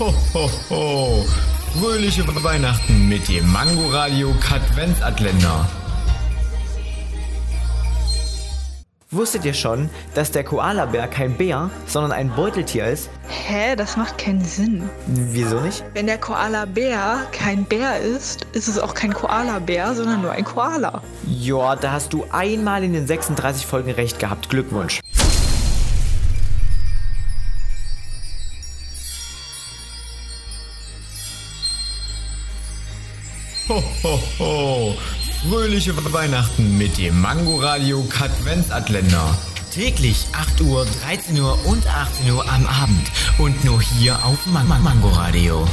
Ho, ho, ho. Fröhliche Weihnachten mit dem Mangoradio Katwenzatländer. Wusstet ihr schon, dass der Koalabär kein Bär, sondern ein Beuteltier ist? Hä, das macht keinen Sinn. Wieso nicht? Wenn der Koalabär kein Bär ist, ist es auch kein Koalabär, sondern nur ein Koala. Ja, da hast du einmal in den 36 Folgen recht gehabt. Glückwunsch. Ho, ho. Fröhliche Weihnachten mit dem Mangoradio Katwenzatländer. Täglich 8 Uhr, 13 Uhr und 18 Uhr am Abend. Und nur hier auf Man Man Mangoradio.